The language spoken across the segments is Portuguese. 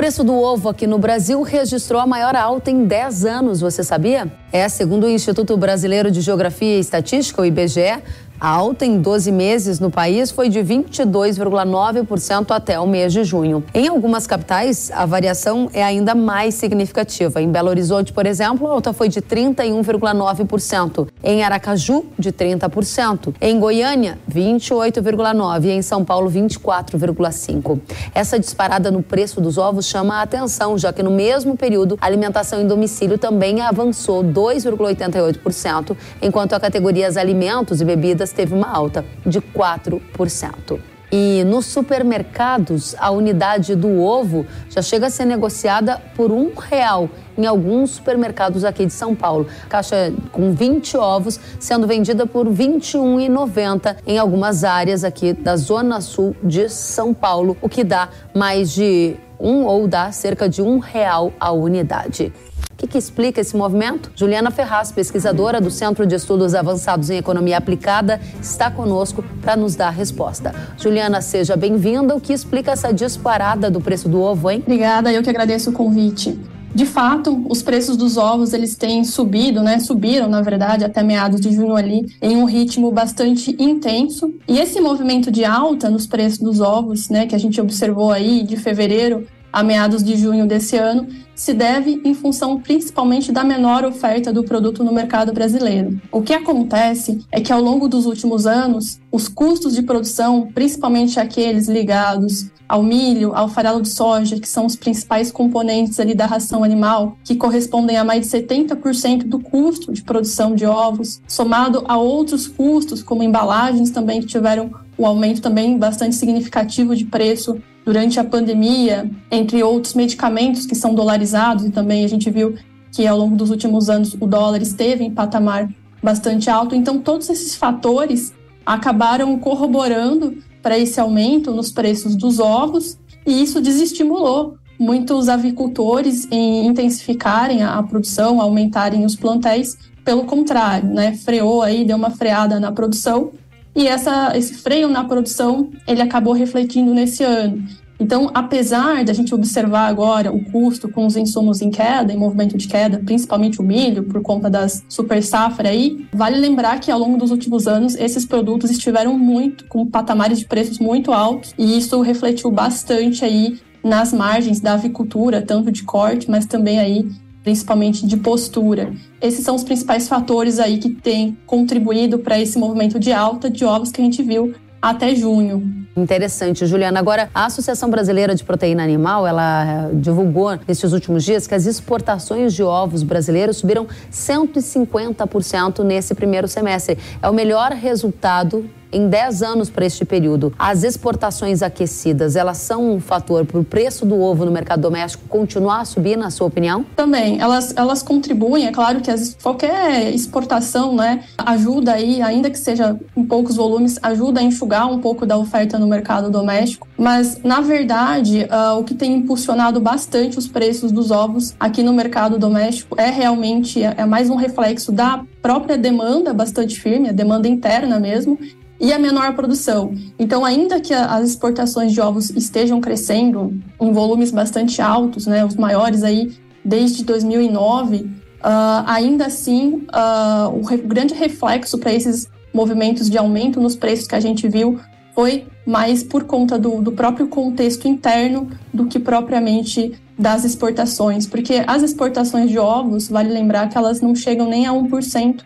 preço do ovo aqui no Brasil registrou a maior alta em 10 anos, você sabia? É, segundo o Instituto Brasileiro de Geografia e Estatística, o IBGE, a alta em 12 meses no país foi de 22,9% até o mês de junho. Em algumas capitais, a variação é ainda mais significativa. Em Belo Horizonte, por exemplo, a alta foi de 31,9%. Em Aracaju, de 30%. Em Goiânia, 28,9%. E em São Paulo, 24,5%. Essa disparada no preço dos ovos chama a atenção, já que no mesmo período, a alimentação em domicílio também avançou 2,88%, enquanto a categorias alimentos e bebidas teve uma alta de 4%. E nos supermercados, a unidade do ovo já chega a ser negociada por um real em alguns supermercados aqui de São Paulo. Caixa com 20 ovos sendo vendida por R$ 21,90 em algumas áreas aqui da Zona Sul de São Paulo, o que dá mais de um ou dá cerca de um real a unidade. O que, que explica esse movimento? Juliana Ferraz, pesquisadora do Centro de Estudos Avançados em Economia Aplicada, está conosco para nos dar a resposta. Juliana, seja bem-vinda. O que explica essa disparada do preço do ovo, hein? Obrigada, eu que agradeço o convite. De fato, os preços dos ovos eles têm subido, né? Subiram, na verdade, até meados de junho ali, em um ritmo bastante intenso. E esse movimento de alta nos preços dos ovos, né, que a gente observou aí de fevereiro a meados de junho desse ano, se deve em função principalmente da menor oferta do produto no mercado brasileiro. O que acontece é que ao longo dos últimos anos, os custos de produção, principalmente aqueles ligados ao milho, ao farelo de soja, que são os principais componentes ali da ração animal, que correspondem a mais de 70% do custo de produção de ovos, somado a outros custos, como embalagens também que tiveram um aumento também bastante significativo de preço durante a pandemia, entre outros medicamentos que são dolarizados, e também a gente viu que ao longo dos últimos anos o dólar esteve em patamar bastante alto. Então, todos esses fatores acabaram corroborando para esse aumento nos preços dos ovos, e isso desestimulou muitos avicultores em intensificarem a, produção, aumentarem os plantéis. Pelo contrário, né, freou aí, deu uma freada na produção e essa, esse freio na produção ele acabou refletindo nesse ano. Então, apesar da gente observar agora o custo com os insumos em queda, em movimento de queda, principalmente o milho, por conta das super safra aí, vale lembrar que ao longo dos últimos anos esses produtos estiveram muito com patamares de preços muito altos e isso refletiu bastante aí nas margens da avicultura, tanto de corte, mas também aí principalmente de postura. Esses são os principais fatores aí que têm contribuído para esse movimento de alta de ovos que a gente viu até junho. Interessante, Juliana. Agora, a Associação Brasileira de Proteína Animal, ela eh, divulgou nesses últimos dias que as exportações de ovos brasileiros subiram 150% nesse primeiro semestre. É o melhor resultado em 10 anos para este período. As exportações aquecidas, elas são um fator para o preço do ovo no mercado doméstico continuar a subir, na sua opinião? Também, elas, elas contribuem, é claro que as, qualquer exportação, né, ajuda aí, ainda que seja em poucos volumes, ajuda a enxugar um pouco da oferta no mercado doméstico, mas na verdade, uh, o que tem impulsionado bastante os preços dos ovos aqui no mercado doméstico é realmente é, é mais um reflexo da própria demanda bastante firme, a demanda interna mesmo, e a menor produção. Então, ainda que as exportações de ovos estejam crescendo em volumes bastante altos, né, os maiores aí desde 2009, uh, ah, ainda assim, uh, o re grande reflexo para esses movimentos de aumento nos preços que a gente viu foi mais por conta do, do próprio contexto interno do que propriamente das exportações, porque as exportações de ovos, vale lembrar que elas não chegam nem a 1% de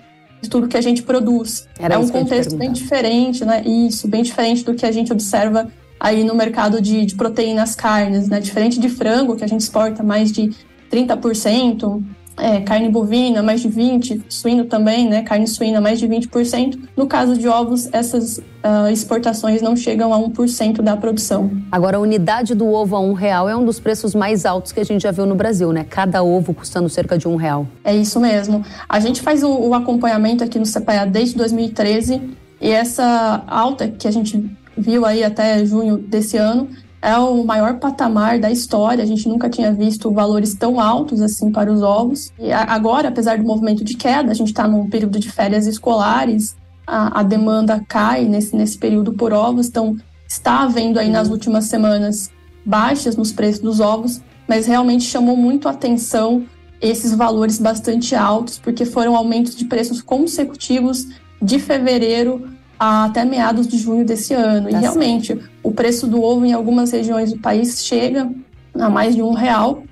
tudo que a gente produz. Era é um contexto bem diferente, né? Isso, bem diferente do que a gente observa aí no mercado de, de proteínas carnes, né? Diferente de frango, que a gente exporta mais de 30%, é, carne bovina, mais de 20%, suíno também, né? Carne suína, mais de 20%. No caso de ovos, essas uh, exportações não chegam a 1% da produção. Agora, a unidade do ovo a um real é um dos preços mais altos que a gente já viu no Brasil, né? Cada ovo custando cerca de um real. É isso mesmo. A gente faz o, o acompanhamento aqui no CPA desde 2013 e essa alta que a gente viu aí até junho desse ano é o maior patamar da história. A gente nunca tinha visto valores tão altos assim para os ovos. E agora, apesar do movimento de queda, a gente está num período de férias escolares, a, a, demanda cai nesse, nesse período por ovos. Então, está havendo aí nas últimas semanas baixas nos preços dos ovos, mas realmente chamou muito a atenção esses valores bastante altos, porque foram aumentos de preços consecutivos de fevereiro até meados de junho desse ano. Tá e realmente, certo. o preço do ovo em algumas regiões do país chega a mais de um real.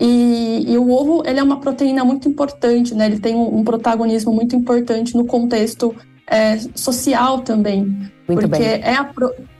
E, e o ovo ele é uma proteína muito importante, né? Ele tem um, um protagonismo muito importante no contexto é, social também. Muito porque bem. é a,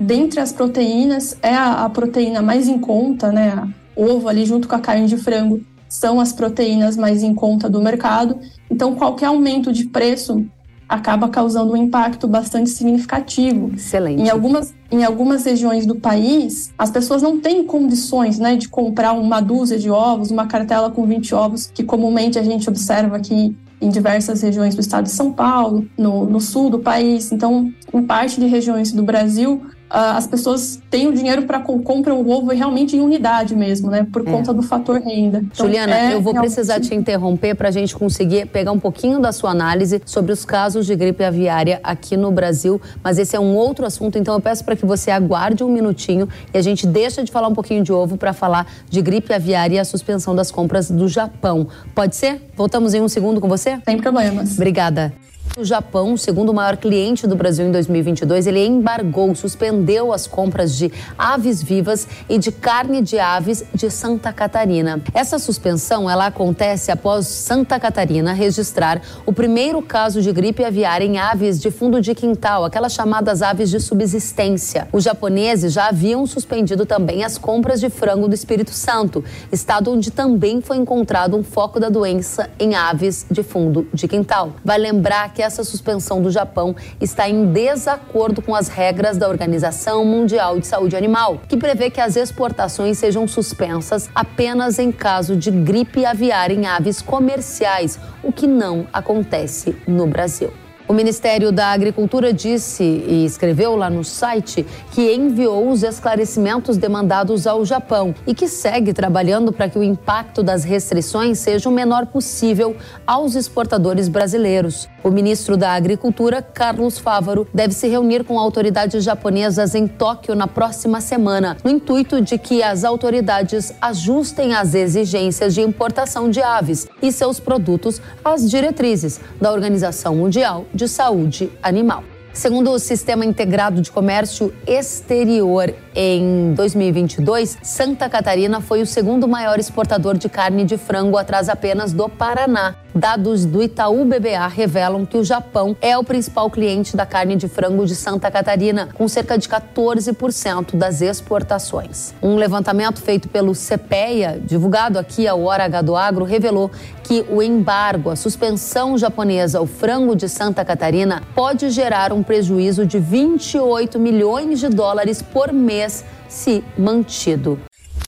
dentre as proteínas é a, a proteína mais em conta, né? ovo ali junto com a carne de frango são as proteínas mais em conta do mercado. Então, qualquer aumento de preço acaba causando um impacto bastante significativo. Excelente. Em algumas, em algumas regiões do país, as pessoas não têm condições né, de comprar uma dúzia de ovos, uma cartela com 20 ovos, que comumente a gente observa aqui em diversas regiões do estado de São Paulo, no, no sul do país. Então, em parte de regiões do Brasil, as pessoas têm o dinheiro para comprar o ovo realmente em unidade mesmo, né? Por é. conta do fator renda. Então, Juliana, é eu vou precisar te interromper para a gente conseguir pegar um pouquinho da sua análise sobre os casos de gripe aviária aqui no Brasil, mas esse é um outro assunto, então eu peço para que você aguarde um minutinho e a gente deixa de falar um pouquinho de ovo para falar de gripe aviária e a suspensão das compras do Japão. Pode ser? Voltamos em um segundo com você? Sem problemas. Obrigada. O Japão, o segundo maior cliente do Brasil em 2022, ele embargou, suspendeu as compras de aves vivas e de carne de aves de Santa Catarina. Essa suspensão ela acontece após Santa Catarina registrar o primeiro caso de gripe aviária em aves de fundo de quintal, aquelas chamadas aves de subsistência. Os japoneses já haviam suspendido também as compras de frango do Espírito Santo, estado onde também foi encontrado um foco da doença em aves de fundo de quintal. Vai lembrar essa suspensão do Japão está em desacordo com as regras da Organização Mundial de Saúde Animal, que prevê que as exportações sejam suspensas apenas em caso de gripe aviária em aves comerciais, o que não acontece no Brasil. O Ministério da Agricultura disse e escreveu lá no site que enviou os esclarecimentos demandados ao Japão e que segue trabalhando para que o impacto das restrições seja o menor possível aos exportadores brasileiros. O ministro da Agricultura, Carlos Fávaro, deve se reunir com autoridades japonesas em Tóquio na próxima semana, no intuito de que as autoridades ajustem as exigências de importação de aves e seus produtos às diretrizes da Organização Mundial de Saúde Animal. Segundo o Sistema Integrado de Comércio Exterior, em 2022, Santa Catarina foi o segundo maior exportador de carne de frango, atrás apenas do Paraná. Dados do Itaú BBA revelam que o Japão é o principal cliente da carne de frango de Santa Catarina, com cerca de 14% das exportações. Um levantamento feito pelo CPEA, divulgado aqui ao Hora H do Agro, revelou que o embargo, a suspensão japonesa ao frango de Santa Catarina pode gerar um prejuízo de 28 milhões de dólares por mês se mantido.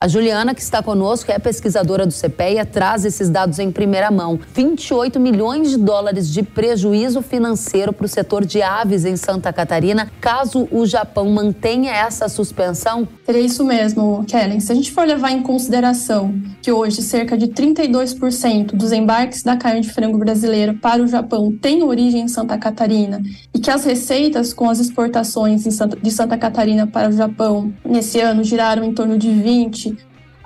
A Juliana, que está conosco, é pesquisadora do CPEA, traz esses dados em primeira mão. 28 milhões de dólares de prejuízo financeiro para o setor de aves em Santa Catarina, caso o Japão mantenha essa suspensão? Seria isso mesmo, Kellen. Se a gente for levar em consideração que hoje cerca de 32% dos embarques da carne de frango brasileira para o Japão têm origem em Santa Catarina e que as receitas com as exportações de Santa Catarina para o Japão nesse ano giraram em torno de 20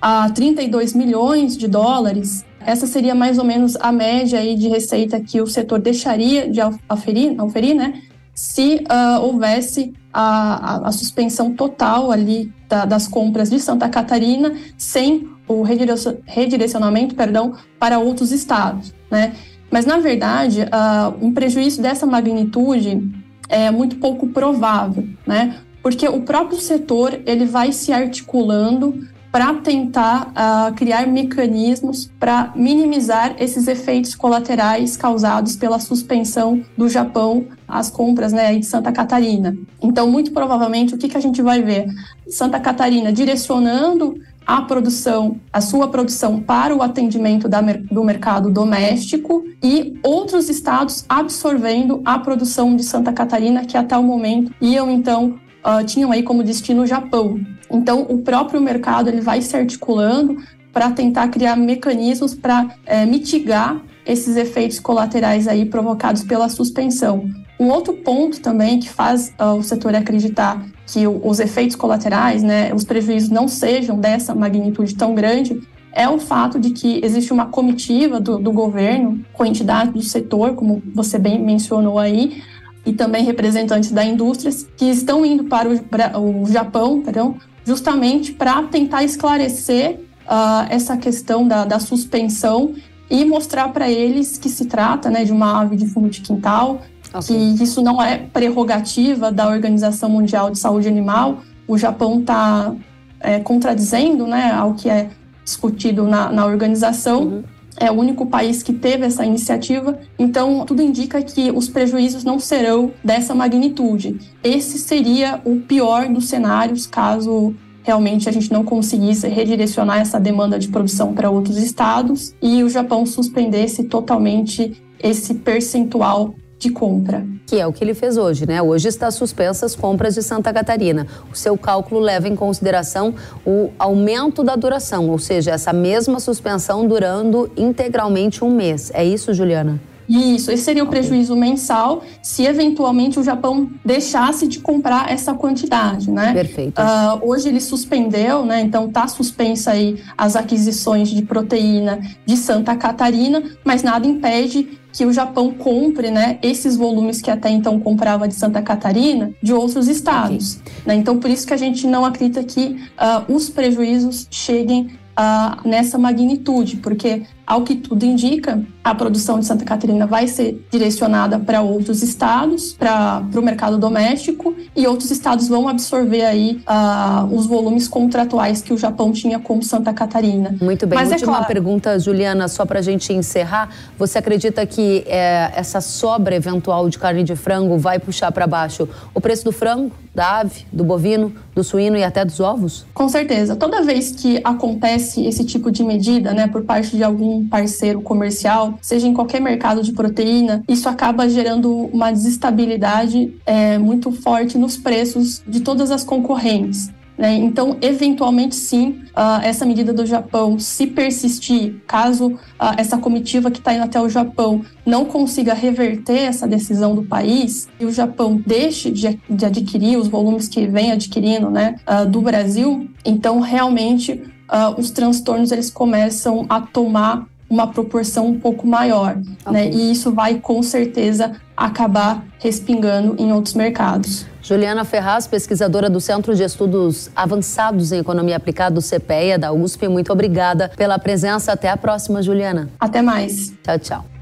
a 32 milhões de dólares, essa seria mais ou menos a média aí de receita que o setor deixaria de aferir, aferir né, se uh, houvesse a, a, a, suspensão total ali da, das compras de Santa Catarina sem o redirecionamento perdão, para outros estados. Né? Mas, na verdade, uh, um prejuízo dessa magnitude é muito pouco provável, né? porque o próprio setor ele vai se articulando para tentar uh, criar mecanismos para minimizar esses efeitos colaterais causados pela suspensão do Japão às compras né, de Santa Catarina. Então, muito provavelmente, o que, que a gente vai ver? Santa Catarina direcionando a produção, a sua produção para o atendimento da, do mercado doméstico e outros estados absorvendo a produção de Santa Catarina que até o momento iam então uh, tinham aí como destino o Japão. Então, o próprio mercado ele vai se articulando para tentar criar mecanismos para é, mitigar esses efeitos colaterais aí provocados pela suspensão. Um outro ponto também que faz uh, o setor acreditar que o, os efeitos colaterais, né, os prejuízos não sejam dessa magnitude tão grande, é o fato de que existe uma comitiva do, do governo com entidades do setor, como você bem mencionou aí, e também representantes da indústria, que estão indo para o, o Japão, perdão, justamente para tentar esclarecer uh, essa questão da, da suspensão e mostrar para eles que se trata né, de uma ave de fundo de quintal, okay. que isso não é prerrogativa da Organização Mundial de Saúde Animal. O Japão está é, contradizendo né, ao que é discutido na, na organização. Uhum. É o único país que teve essa iniciativa, então tudo indica que os prejuízos não serão dessa magnitude. Esse seria o pior dos cenários caso realmente a gente não conseguisse redirecionar essa demanda de produção para outros estados e o Japão suspendesse totalmente esse percentual de compra. Que é o que ele fez hoje, né? Hoje está suspensa as compras de Santa Catarina. O seu cálculo leva em consideração o aumento da duração, ou seja, essa mesma suspensão durando integralmente um mês. É isso, Juliana? Isso, esse seria o prejuízo mensal se eventualmente o Japão deixasse de comprar essa quantidade, né? Perfeito. Uh, hoje ele suspendeu, né? Então está suspensa aí as aquisições de proteína de Santa Catarina, mas nada impede que o Japão compre, né, esses volumes que até então comprava de Santa Catarina de outros estados. Okay. Né? Então por isso que a gente não acredita que uh, os prejuízos cheguem uh, nessa magnitude, porque, ao que tudo indica, a produção de Santa Catarina vai ser direcionada para outros estados, para o mercado doméstico, e outros estados vão absorver aí uh, os volumes contratuais que o Japão tinha com Santa Catarina. Muito bem. Mas é Última é claro... pergunta, Juliana, só para a gente encerrar. Você acredita que é, essa sobra eventual de carne de frango vai puxar para baixo o preço do frango? da ave, do bovino, do suíno e até dos ovos? Com certeza. Toda vez que acontece esse tipo de medida, né, por parte de algum parceiro comercial, seja em qualquer mercado de proteína, isso acaba gerando uma desestabilidade é, muito forte nos preços de todas as concorrentes. Né? Então, eventualmente, sim, uh, essa medida do Japão, se persistir, caso uh, essa comitiva que está indo até o Japão não consiga reverter essa decisão do país e o Japão deixe de, adquirir os volumes que vem adquirindo né, uh, do Brasil, então realmente os transtornos eles começam a tomar uma proporção um pouco maior, okay. né? E isso vai com certeza acabar respingando em outros mercados. Juliana Ferraz, pesquisadora do Centro de Estudos Avançados em Economia Aplicada do CPEA da USP, muito obrigada pela presença. Até a próxima, Juliana. Até mais. Tchau, tchau.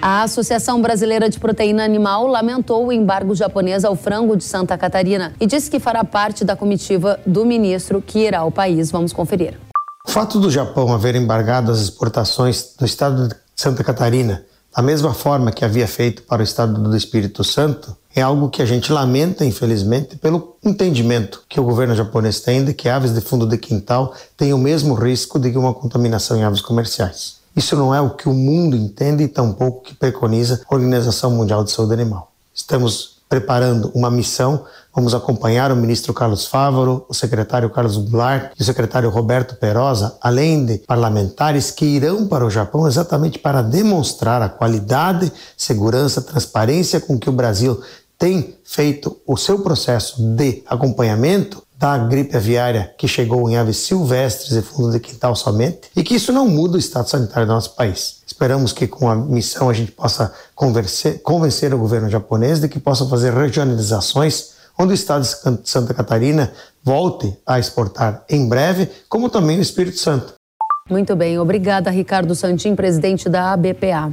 A Associação Brasileira de Proteína Animal lamentou o embargo japonês ao frango de Santa Catarina e disse que fará parte da comitiva do ministro que irá ao país. Vamos conferir. O fato do Japão haver embargado as exportações do estado de Santa Catarina, da mesma forma que havia feito para o estado do Espírito Santo, é algo que a gente lamenta, infelizmente, pelo entendimento que o governo japonês tem de que aves de fundo de quintal têm o mesmo risco de uma contaminação em aves comerciais. Isso não é o que o mundo entende e tampouco que preconiza a Organização Mundial de Saúde Animal. Estamos preparando uma missão Vamos acompanhar o ministro Carlos Fávaro, o secretário Carlos Goulart e o secretário Roberto Perosa, além de parlamentares que irão para o Japão exatamente para demonstrar a qualidade, segurança, transparência com que o Brasil tem feito o seu processo de acompanhamento da gripe aviária que chegou em aves silvestres e fundo de quintal somente, e que isso não muda o estado sanitário do nosso país. Esperamos que com a missão a gente possa convencer, o governo japonês de que possa fazer regionalizações onde o estado de Santa Catarina volte a exportar em breve, como também o Espírito Santo. Muito bem, obrigada Ricardo Santin, presidente da ABPA.